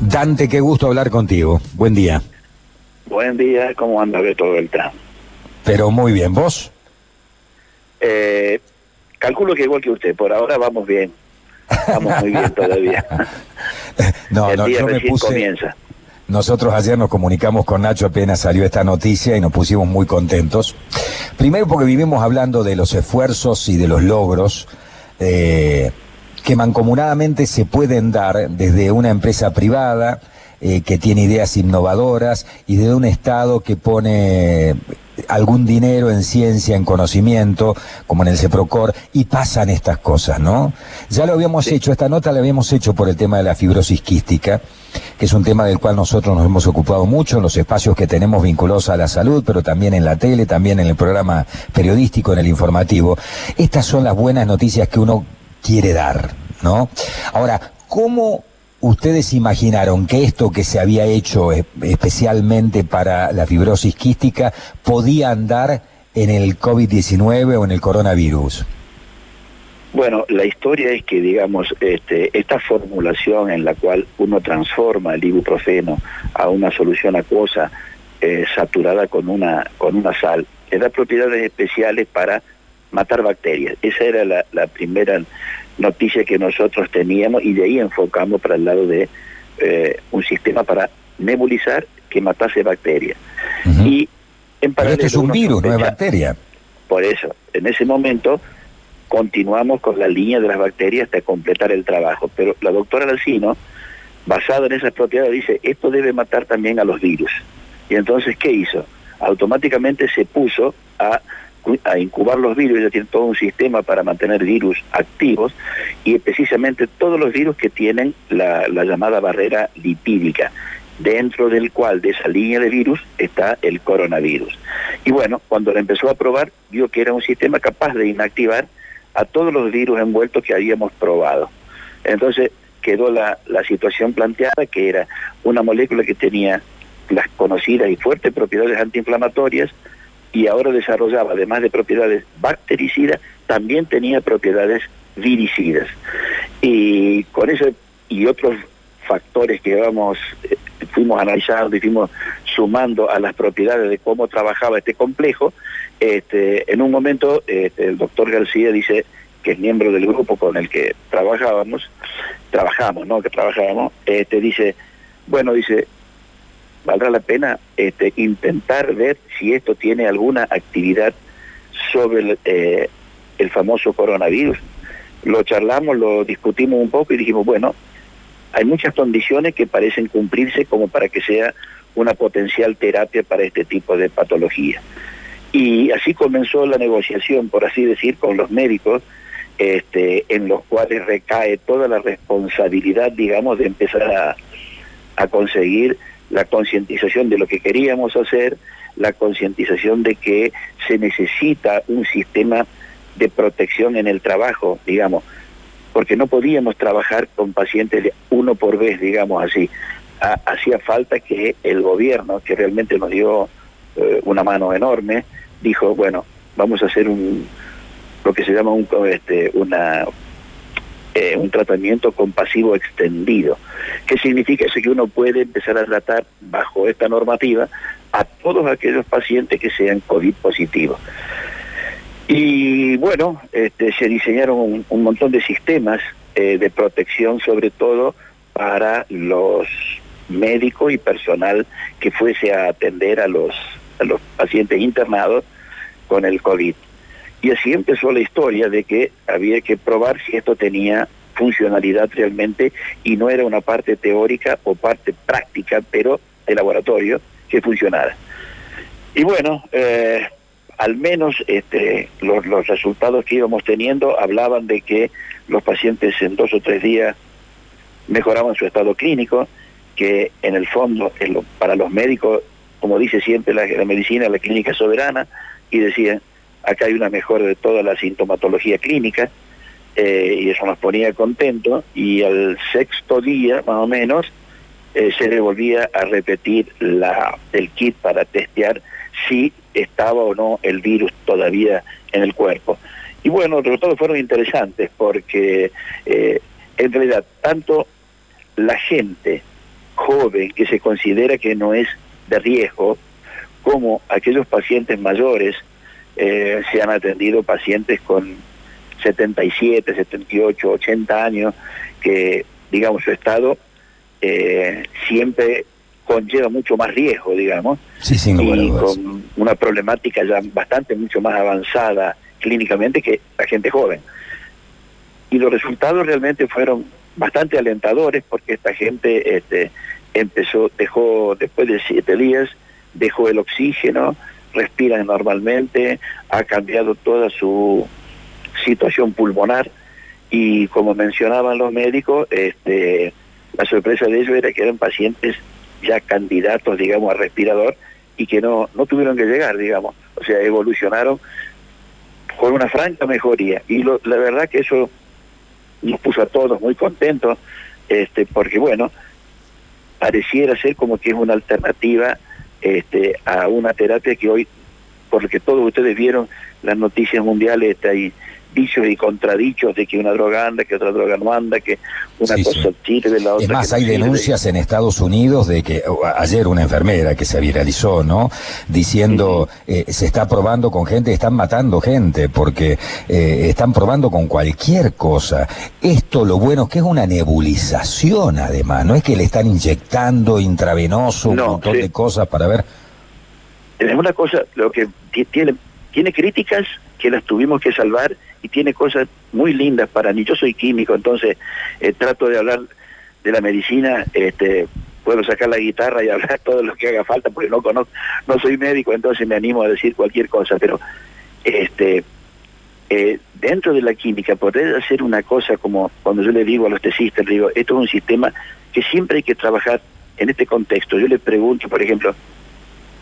Dante, qué gusto hablar contigo. Buen día. Buen día, ¿cómo anda todo el Beltrán? Pero muy bien, ¿vos? Eh, calculo que igual que usted, por ahora vamos bien. Vamos muy bien todavía. no, el no, día yo me puse... comienza. Nosotros ayer nos comunicamos con Nacho apenas salió esta noticia y nos pusimos muy contentos. Primero porque vivimos hablando de los esfuerzos y de los logros eh, que mancomunadamente se pueden dar desde una empresa privada eh, que tiene ideas innovadoras y desde un Estado que pone algún dinero en ciencia, en conocimiento, como en el CEPROCOR, y pasan estas cosas, ¿no? Ya lo habíamos hecho, esta nota la habíamos hecho por el tema de la fibrosis quística, que es un tema del cual nosotros nos hemos ocupado mucho en los espacios que tenemos vinculados a la salud, pero también en la tele, también en el programa periodístico, en el informativo. Estas son las buenas noticias que uno quiere dar, ¿no? Ahora, ¿cómo ustedes imaginaron que esto que se había hecho especialmente para la fibrosis quística podía andar en el COVID-19 o en el coronavirus? Bueno, la historia es que, digamos, este, esta formulación en la cual uno transforma el ibuprofeno a una solución acuosa eh, saturada con una, con una sal, le da propiedades especiales para matar bacterias. Esa era la, la primera noticia que nosotros teníamos y de ahí enfocamos para el lado de eh, un sistema para nebulizar que matase bacterias. Y en Pero esto es un virus, no es bacteria. Por eso, en ese momento continuamos con la línea de las bacterias hasta completar el trabajo. Pero la doctora Alcino, basada en esas propiedades, dice, esto debe matar también a los virus. Y entonces, ¿qué hizo? Automáticamente se puso a a incubar los virus, ya tiene todo un sistema para mantener virus activos y precisamente todos los virus que tienen la, llamada barrera lipídica, dentro del cual de esa línea de virus está el coronavirus. Y bueno, cuando lo empezó a probar, vio que era un sistema capaz de inactivar a todos los virus envueltos que habíamos probado. Entonces quedó la situación planteada que era una molécula que tenía las conocidas y fuertes propiedades antiinflamatorias, y ahora desarrollaba, además de propiedades bactericidas, también tenía propiedades viricidas. Y con eso y otros factores que vamos, eh, fuimos analizando y fuimos sumando a las propiedades de cómo trabajaba este complejo, este, en un momento este, el doctor García dice que es miembro del grupo con el que trabajábamos, trabajamos, ¿no? Que trabajábamos, este, dice, bueno, dice, valdrá la pena este, intentar ver si esto tiene alguna actividad sobre el, eh, el famoso coronavirus. Lo charlamos, lo discutimos un poco y dijimos, bueno, hay muchas condiciones que parecen cumplirse como para que sea una potencial terapia para este tipo de patología. Y así comenzó la negociación, por así decir, con los médicos, este, en los cuales recae toda la responsabilidad, digamos, de empezar a conseguir la concientización de lo que queríamos hacer, la concientización de que se necesita un sistema de protección en el trabajo, digamos, porque no podíamos trabajar con pacientes uno por vez, digamos así. hacía falta que el gobierno, que realmente nos dio eh, una mano enorme, dijo, bueno, vamos a hacer lo que se llama un, este, una eh, un tratamiento compasivo extendido. ¿Qué significa eso? Que uno puede empezar a tratar bajo esta normativa a todos aquellos pacientes que sean COVID positivos. Y bueno, este, se diseñaron un, montón de sistemas eh, de protección, sobre todo para los médicos y personal que fuese a atender a los, a los pacientes internados con el COVID. Y así empezó la historia de que había que probar si esto tenía funcionalidad realmente y no era una parte teórica o parte práctica, pero de laboratorio que funcionara. Y bueno, eh, al menos este, los, resultados que íbamos teniendo hablaban de que los pacientes en dos o tres días mejoraban su estado clínico, que en el fondo para los médicos, como dice siempre la medicina, la clínica soberana, y decían, acá hay una mejora de toda la sintomatología clínica, eh, y eso nos ponía contento, y al sexto día, más o menos, eh, se le volvía a repetir la, el kit para testear si estaba o no el virus todavía en el cuerpo. Y bueno, los resultados fueron interesantes porque eh, en realidad tanto la gente joven que se considera que no es de riesgo, como aquellos pacientes mayores, eh, se han atendido pacientes con 77, 78, 80 años, que digamos su estado eh, siempre conlleva mucho más riesgo, digamos, y con una problemática ya bastante mucho más avanzada clínicamente que la gente joven. Y los resultados realmente fueron bastante alentadores porque esta gente este, empezó, dejó, después de siete días, dejó el oxígeno, respiran normalmente, ha cambiado toda su situación pulmonar y como mencionaban los médicos, este, la sorpresa de ellos era que eran pacientes ya candidatos, digamos, a respirador y que no, no tuvieron que llegar, digamos. O sea, evolucionaron con una franca mejoría. Y la verdad que eso nos puso a todos muy contentos, este, porque bueno, pareciera ser como que es una alternativa este, a una terapia que hoy, por lo que todos ustedes vieron las noticias mundiales, está ahí dichos y contradichos de que una droga anda, que otra droga no anda, que una cosa sirve, la otra. Es más, hay denuncias en Estados Unidos de que ayer una enfermera que se viralizó, ¿no? Diciendo eh, se está probando con gente, están matando gente porque eh, están probando con cualquier cosa. Esto lo bueno es que es una nebulización, además, no es que le están inyectando intravenoso un montón de cosas para ver. Es una cosa, lo que tiene tiene críticas que las tuvimos que salvar y tiene cosas muy lindas para mí. Yo soy químico, entonces eh, trato de hablar de la medicina, este, puedo sacar la guitarra y hablar todo lo que haga falta, porque no conozco, no soy médico, entonces me animo a decir cualquier cosa, pero este eh, dentro de la química, poder hacer una cosa como cuando yo le digo a los tesistas, le digo, esto es un sistema que siempre hay que trabajar en este contexto. Yo le pregunto, por ejemplo,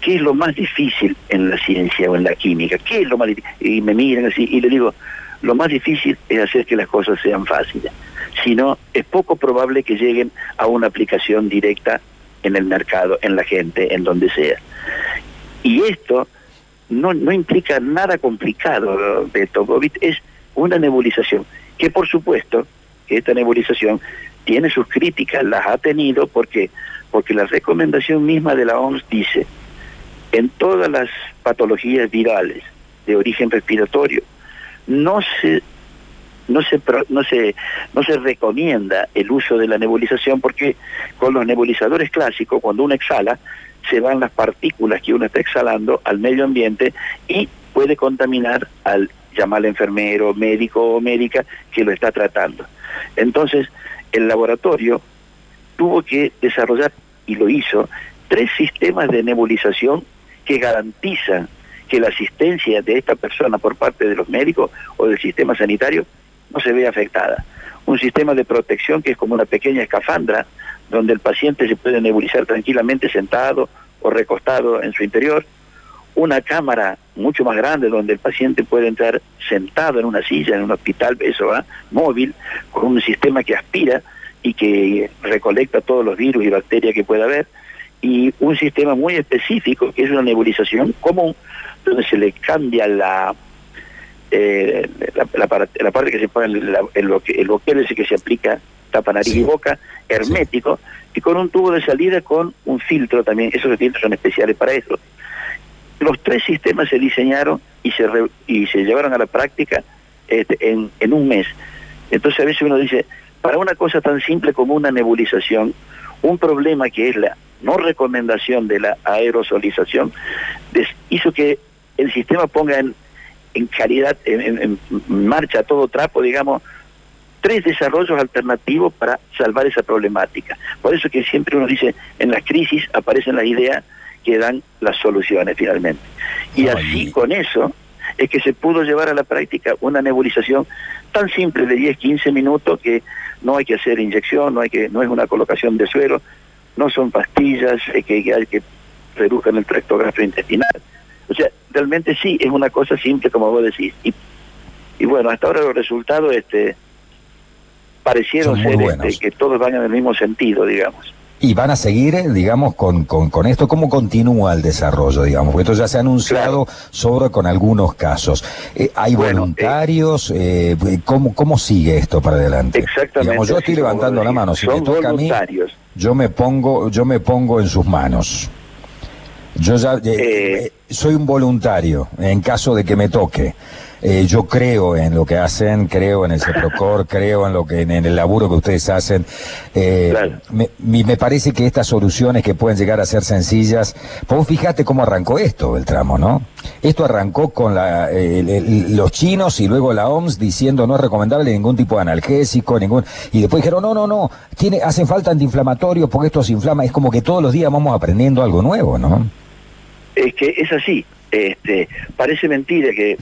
¿qué es lo más difícil en la ciencia o en la química? ¿Qué es lo más difícil? Y me miran así y le digo, lo más difícil es hacer que las cosas sean fáciles. Si no, es poco probable que lleguen a una aplicación directa en el mercado, en la gente, en donde sea. Y esto no, no implica nada complicado, Beto. Es una nebulización, que por supuesto, esta nebulización tiene sus críticas, las ha tenido, porque porque la recomendación misma de la OMS dice, en todas las patologías virales de origen respiratorio, no se no se, no se no se recomienda el uso de la nebulización porque con los nebulizadores clásicos cuando uno exhala se van las partículas que uno está exhalando al medio ambiente y puede contaminar al llamar enfermero, médico o médica que lo está tratando. Entonces, el laboratorio tuvo que desarrollar, y lo hizo, tres sistemas de nebulización que garantizan que la asistencia de esta persona por parte de los médicos o del sistema sanitario no se vea afectada. Un sistema de protección que es como una pequeña escafandra donde el paciente se puede nebulizar tranquilamente sentado o recostado en su interior. Una cámara mucho más grande donde el paciente puede entrar sentado en una silla en un hospital, eso va, móvil, con un sistema que aspira y que recolecta todos los virus y bacterias que pueda haber. Y un sistema muy específico que es una nebulización común donde se le cambia la, eh, la, parte que se pone el, el, ese que se aplica tapa nariz y boca, hermético, y con un tubo de salida con un filtro también, esos filtros son especiales para eso. Los tres sistemas se diseñaron y se, y se llevaron a la práctica este, en, en un mes. Entonces a veces uno dice, para una cosa tan simple como una nebulización, un problema que es la no recomendación de la aerosolización, hizo que el sistema ponga en, en calidad, en, marcha a todo trapo, digamos, tres desarrollos alternativos para salvar esa problemática. Por eso que siempre uno dice, en las crisis aparecen las ideas que dan las soluciones finalmente. Y así con eso es que se pudo llevar a la práctica una nebulización tan simple de 10, 15 minutos que no hay que hacer inyección, no hay que no es una colocación de suero, no son pastillas que, que que reduzcan el tracto gastrointestinal. O sea, realmente sí, es una cosa simple como vos decís. Y, y bueno, hasta ahora los resultados este, parecieron ser este, que todos van en el mismo sentido, digamos. Y van a seguir, eh, digamos, con, con, esto, ¿cómo continúa el desarrollo, digamos? Porque esto ya se ha anunciado sobre con algunos casos. Eh, ¿Hay voluntarios? Eh, ¿cómo, ¿Cómo sigue esto para adelante? Exactamente. yo estoy levantando la mano, si me toca a mí, yo me pongo, yo me pongo en sus manos. Yo ya soy un voluntario en caso de que me toque. Eh, yo creo en lo que hacen, creo en el CEPROCOR, creo en lo que en, el laburo que ustedes hacen. Eh, me, me, parece que estas soluciones que pueden llegar a ser sencillas, vos fíjate cómo arrancó esto el tramo, ¿no? Esto arrancó con la, los chinos y luego la OMS diciendo no es recomendable ningún tipo de analgésico, ningún y después dijeron no, no, no, tiene, hacen falta antiinflamatorios porque esto se inflama. Es como que todos los días vamos aprendiendo algo nuevo, ¿no? Es que es así. Este, parece mentira que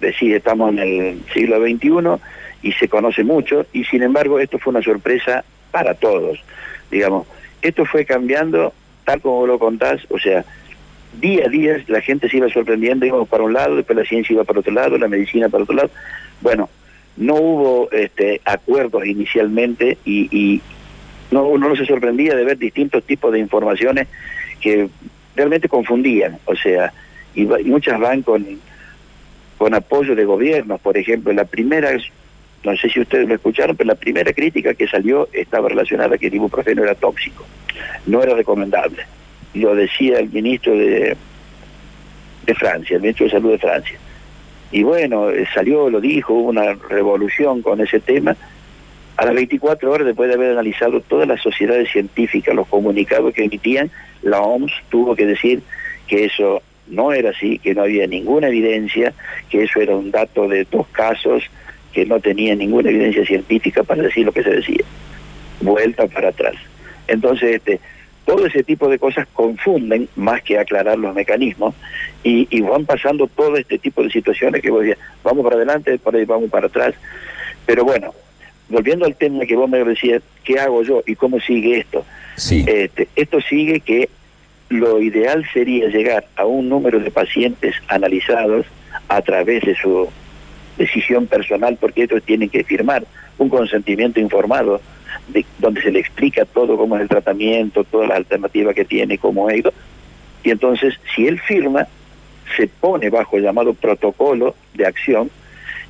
decir, estamos en el siglo XXI y se conoce mucho, y sin embargo esto fue una sorpresa para todos. Digamos, esto fue cambiando tal como lo contás, o sea, día a día la gente se iba sorprendiendo, íbamos para un lado, después la ciencia iba para otro lado, la medicina para otro lado. Bueno, no hubo este, acuerdos inicialmente y, y no, uno no se sorprendía de ver distintos tipos de informaciones que realmente confundían, o sea, y muchas van con con apoyo de gobiernos. Por ejemplo, la primera, no sé si ustedes lo escucharon, pero la primera crítica que salió estaba relacionada a que el ibuprofeno era tóxico, no era recomendable. Lo decía el ministro de, de Francia, el ministro de Salud de Francia. Y bueno, eh, salió, lo dijo, hubo una revolución con ese tema. A las 24 horas, después de haber analizado todas las sociedades científicas, los comunicados que emitían, la OMS tuvo que decir que eso no era así, que no había ninguna evidencia, que eso era un dato de dos casos, que no tenía ninguna evidencia científica para decir lo que se decía. Vuelta para atrás. Entonces, este, todo ese tipo de cosas confunden más que aclarar los mecanismos y, y van pasando todo este tipo de situaciones que vos decías, vamos para adelante, por ahí vamos para atrás. Pero bueno, volviendo al tema que vos me decías, ¿qué hago yo y cómo sigue esto? Sí. Este, esto sigue que lo ideal sería llegar a un número de pacientes analizados a través de su decisión personal, porque ellos tienen que firmar un consentimiento informado de, donde se le explica todo cómo es el tratamiento, todas las alternativas que tiene, cómo es. Y entonces, si él firma, se pone bajo el llamado protocolo de acción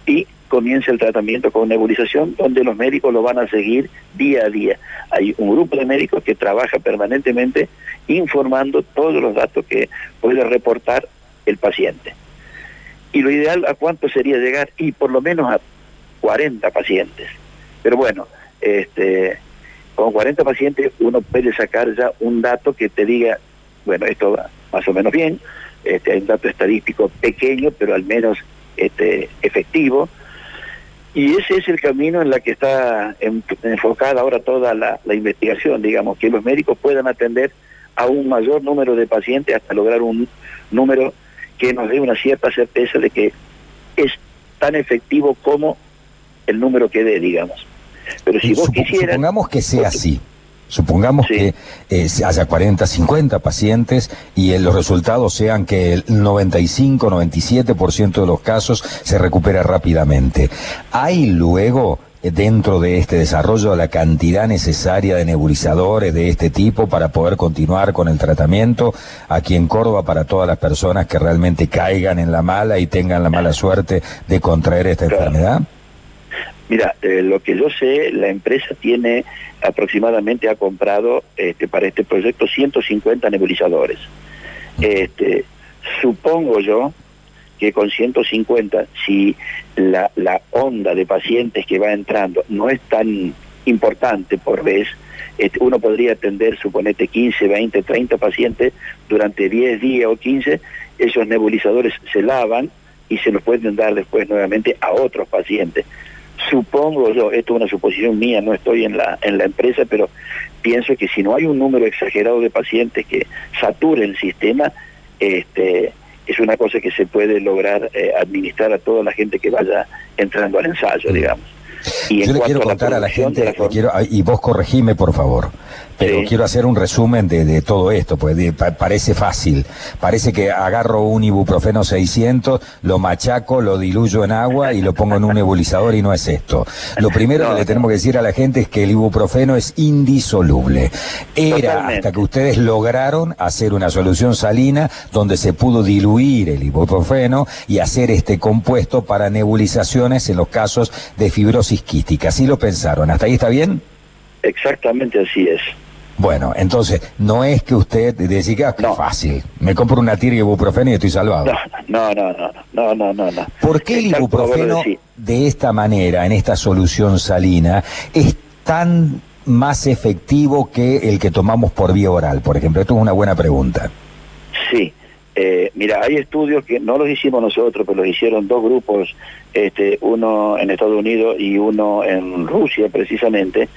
y comienza el tratamiento con nebulización, donde los médicos lo van a seguir día a día. Hay un grupo de médicos que trabaja permanentemente informando todos los datos que puede reportar el paciente. Y lo ideal a cuánto sería llegar y por lo menos a 40 pacientes. Pero bueno, este con 40 pacientes uno puede sacar ya un dato que te diga, bueno, esto va más o menos bien, este, hay un dato estadístico pequeño, pero al menos este, efectivo, y ese es el camino en la que está enfocada ahora toda la, investigación, digamos, que los médicos puedan atender a un mayor número de pacientes hasta lograr un número que nos dé una cierta certeza de que es tan efectivo como el número que dé, digamos. Pero si vos quisieras... Supongamos que sea así. Supongamos que eh, haya 40, 50 pacientes y eh, los resultados sean que el 95, 97% de los casos se recupera rápidamente. ¿Hay luego eh, dentro de este desarrollo la cantidad necesaria de nebulizadores de este tipo para poder continuar con el tratamiento aquí en Córdoba para todas las personas que realmente caigan en la mala y tengan la mala suerte de contraer esta enfermedad? Mira, eh, lo que yo sé, la empresa tiene aproximadamente, ha comprado este, para este proyecto 150 nebulizadores. Este, supongo yo que con 150, si la, onda de pacientes que va entrando no es tan importante por vez, este, uno podría atender, suponete, 15, 20, 30 pacientes durante 10 días o 15, esos nebulizadores se lavan y se los pueden dar después nuevamente a otros pacientes. Supongo yo, esto es una suposición mía, no estoy en la, en la empresa, pero pienso que si no hay un número exagerado de pacientes que sature el sistema, este, es una cosa que se puede lograr eh, administrar a toda la gente que vaya entrando al ensayo, mm. digamos. Y Yo le quiero contar a la gente, quiero, y vos corregime por favor, pero quiero hacer un resumen de, todo esto, pues parece fácil. Parece que agarro un ibuprofeno 600, lo machaco, lo diluyo en agua y lo pongo en un nebulizador y no es esto. Lo primero que le tenemos que decir a la gente es que el ibuprofeno es indisoluble. Era hasta que ustedes lograron hacer una solución salina donde se pudo diluir el ibuprofeno y hacer este compuesto para nebulizaciones en los casos de fibrosis quística. ¿Sí lo pensaron? ¿Hasta ahí está bien? Exactamente así es. Bueno, entonces, no es que usted decía que es fácil, me compro una tira de ibuprofeno y estoy salvado. No, no, no, no, no, no, no. ¿Por qué el ibuprofeno de esta manera, en esta solución salina, es tan más efectivo que el que tomamos por vía oral, por ejemplo? Esto es una buena pregunta. Sí, eh, mira, hay estudios que no los hicimos nosotros, pero los hicieron dos grupos, este, uno en Estados Unidos y uno en Rusia precisamente,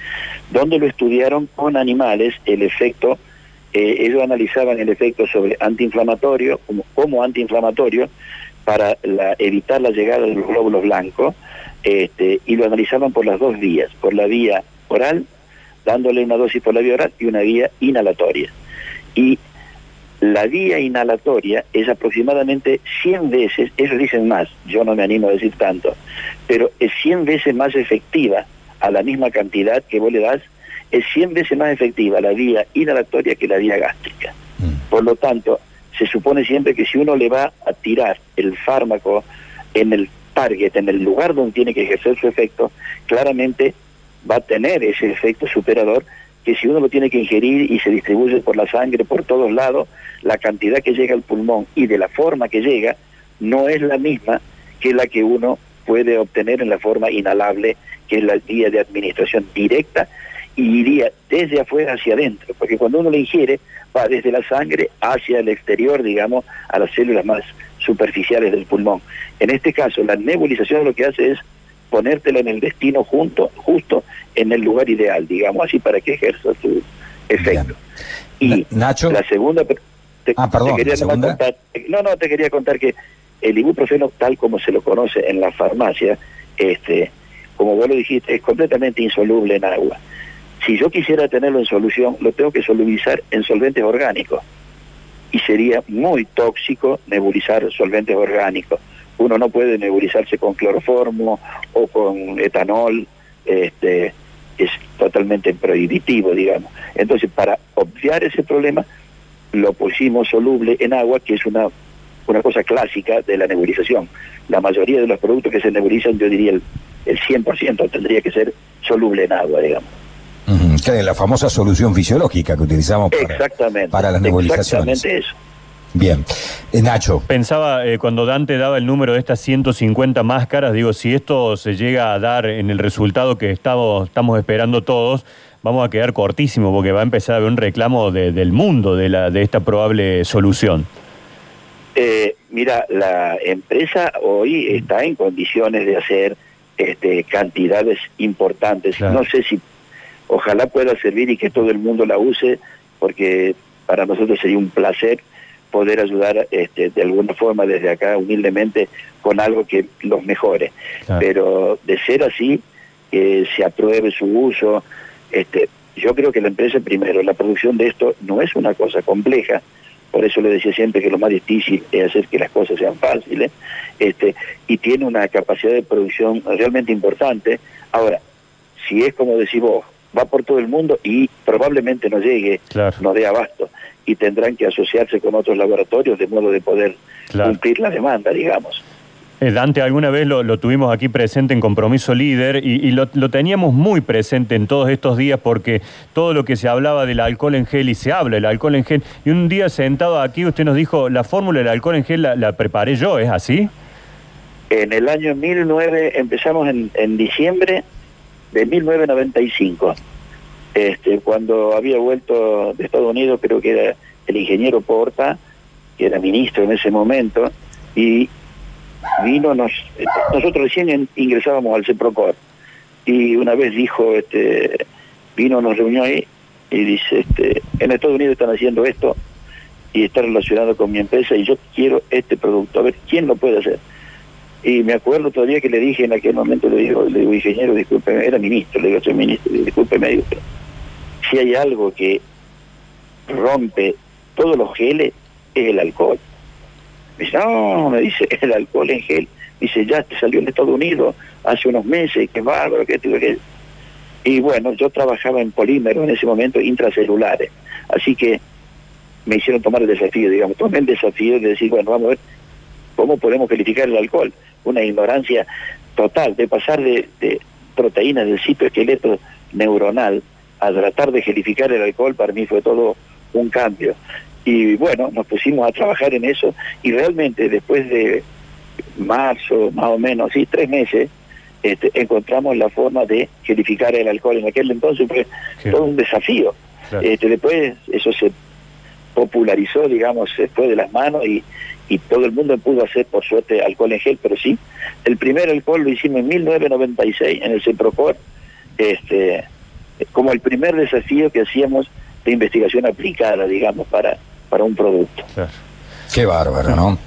donde lo estudiaron con animales el efecto, eh, ellos analizaban el efecto sobre antiinflamatorio, como, antiinflamatorio, para evitar la llegada de los glóbulos blancos, este, y lo analizaban por las dos vías, por la vía oral, dándole una dosis por la vía oral y una vía inhalatoria. Y la vía inhalatoria es aproximadamente 100 veces, ellos dicen más, yo no me animo a decir tanto, pero es 100 veces más efectiva a la misma cantidad que vos le das, es 100 veces más efectiva la vía inhalatoria que la vía gástrica. Mm. Por lo tanto, se supone siempre que si uno le va a tirar el fármaco en el target, en el lugar donde tiene que ejercer su efecto, claramente va a tener ese efecto superador que si uno lo tiene que ingerir y se distribuye por la sangre por todos lados, la cantidad que llega al pulmón y de la forma que llega no es la misma que la que uno puede obtener en la forma inhalable, que es la vía de administración directa y iría desde afuera hacia adentro, porque cuando uno lo ingiere va desde la sangre hacia el exterior, digamos, a las células más superficiales del pulmón. En este caso, la nebulización lo que hace es ponértela en el destino junto, justo en el lugar ideal, digamos así, para que ejerza su efecto. Y Nacho. La segunda... ah, perdón, no, no, te quería contar que el ibuprofeno, tal como se lo conoce en la farmacia, este, como vos lo dijiste, es completamente insoluble en agua. Si yo quisiera tenerlo en solución, lo tengo que solubilizar en solventes orgánicos. Y sería muy tóxico nebulizar solventes orgánicos uno no puede nebulizarse con cloroformo o con etanol, este, es totalmente prohibitivo, digamos. Entonces, para obviar ese problema, lo pusimos soluble en agua, que es una, una cosa clásica de la nebulización. La mayoría de los productos que se nebulizan, yo diría el, el 100% tendría que ser soluble en agua, digamos. la famosa solución fisiológica que utilizamos para, exactamente, para las nebulizaciones. Exactamente eso. Bien. Eh, Nacho. Pensaba, eh, cuando Dante daba el número de estas 150 máscaras, digo, si esto se llega a dar en el resultado que estamos, estamos esperando todos, vamos a quedar cortísimo porque va a empezar a haber un reclamo del mundo de, la, de esta probable solución. Eh, mira, la empresa hoy está en condiciones de hacer este, cantidades importantes. No sé si, ojalá pueda servir y que todo el mundo la use, porque para nosotros sería un placer poder ayudar este, de alguna forma desde acá humildemente con algo que los mejore. Pero de ser así, que se apruebe su uso, este, yo creo que la empresa primero, la producción de esto no es una cosa compleja, por eso le decía siempre que lo más difícil es hacer que las cosas sean fáciles, este, y tiene una capacidad de producción realmente importante. Ahora, si es como decís vos, va por todo el mundo y probablemente no llegue, no dé abasto y tendrán que asociarse con otros laboratorios de modo de poder cumplir la demanda, digamos. Eh, Dante, alguna vez lo, tuvimos aquí presente en Compromiso Líder y, lo, teníamos muy presente en todos estos días porque todo lo que se hablaba del alcohol en gel y se habla del alcohol en gel. Y un día sentado aquí usted nos dijo, la fórmula del alcohol en gel la, preparé yo, ¿es así? En el año 1909, empezamos en, en diciembre de 1995. Este, cuando había vuelto de Estados Unidos, creo que era el ingeniero Porta, que era ministro en ese momento, y vino, nos, nosotros recién ingresábamos al CEPROCOR, y una vez dijo, este, vino, nos reunió ahí, y dice, este, en Estados Unidos están haciendo esto, y está relacionado con mi empresa, y yo quiero este producto, a ver, ¿quién lo puede hacer? Y me acuerdo todavía que le dije en aquel momento, le digo, le digo ingeniero, discúlpeme, era ministro, le digo, soy ministro, discúlpeme, digo, si hay algo que rompe todos los geles, es el alcohol. Me dice, no, me dice, el alcohol en gel. Dice, ya te salió en Estados Unidos hace unos meses, qué bárbaro, que tuve que... Y bueno, yo trabajaba en polímeros en ese momento intracelulares, así que me hicieron tomar el desafío, digamos, tomé el desafío de decir, bueno, vamos a ver cómo podemos calificar el alcohol. Una ignorancia total, de pasar de, de proteínas del citoesqueleto neuronal a tratar de gelificar el alcohol, para mí fue todo un cambio. Y bueno, nos pusimos a trabajar en eso y realmente después de marzo, más o menos, sí, tres meses, este, encontramos la forma de gelificar el alcohol. En aquel entonces fue todo un desafío. Este, después eso se popularizó, digamos, fue de las manos y, y todo el mundo pudo hacer, por suerte, alcohol en gel, pero sí, el primer alcohol lo hicimos en 1996 en el CEPROCOR, este, como el primer desafío que hacíamos de investigación aplicada, digamos, para, para un producto. Qué bárbaro, ¿no?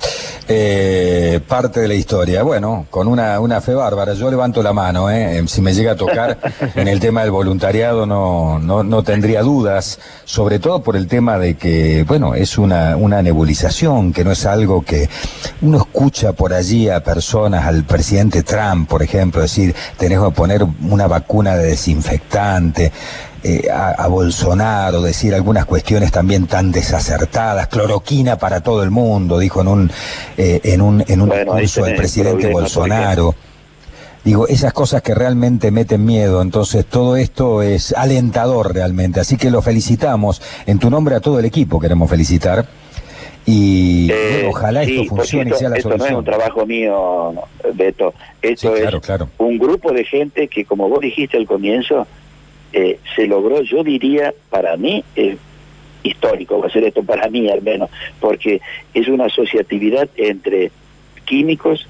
Eh, parte de la historia. Bueno, con una, una fe bárbara. Yo levanto la mano, ¿eh? Si me llega a tocar en el tema del voluntariado no, no, no tendría dudas, sobre todo por el tema de que, bueno, es una, una nebulización, que no es algo que uno escucha por allí a personas, al presidente Trump, por ejemplo, decir, tenemos que poner una vacuna de desinfectante. Eh, a, Bolsonaro, decir algunas cuestiones también tan desacertadas, cloroquina para todo el mundo, dijo en un, eh, en un, en un discurso del presidente Bolsonaro. Digo, esas cosas que realmente meten miedo, entonces todo esto es alentador realmente, así que lo felicitamos, en tu nombre a todo el equipo queremos felicitar. Y eh, ojalá esto funcione y sea la esto no es un trabajo mío, Beto. Esto es un grupo de gente que, como vos dijiste al comienzo, eh, se logró, yo diría, para mí, eh, histórico, va a ser esto para mí al menos, porque es una asociatividad entre químicos,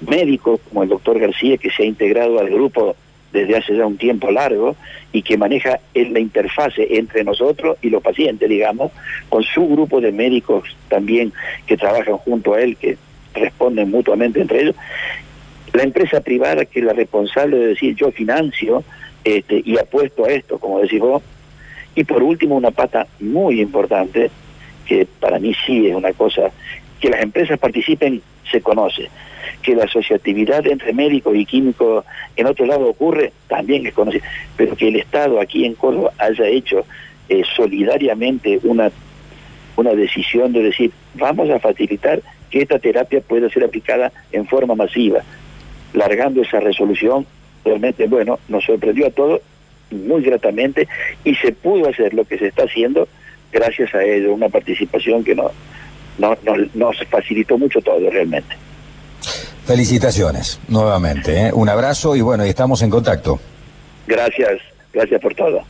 médicos, como el doctor García, que se ha integrado al grupo desde hace ya un tiempo largo y que maneja la interfase entre nosotros y los pacientes, digamos, con su grupo de médicos también que trabajan junto a él, que responden mutuamente entre ellos. La empresa privada que es la responsable de decir yo financio, este, y apuesto a esto, como decís vos. Y por último, una pata muy importante, que para mí sí es una cosa, que las empresas participen se conoce, que la asociatividad entre médicos y químicos en otro lado ocurre, también es conocido, pero que el Estado aquí en Córdoba haya hecho eh, solidariamente una, una decisión de decir, vamos a facilitar que esta terapia pueda ser aplicada en forma masiva, largando esa resolución realmente, bueno, nos sorprendió a todos muy gratamente y se pudo hacer lo que se está haciendo gracias a ello, una participación que nos, nos facilitó mucho todo realmente. Felicitaciones nuevamente, ¿eh? un abrazo y bueno, y estamos en contacto. Gracias, gracias por todo.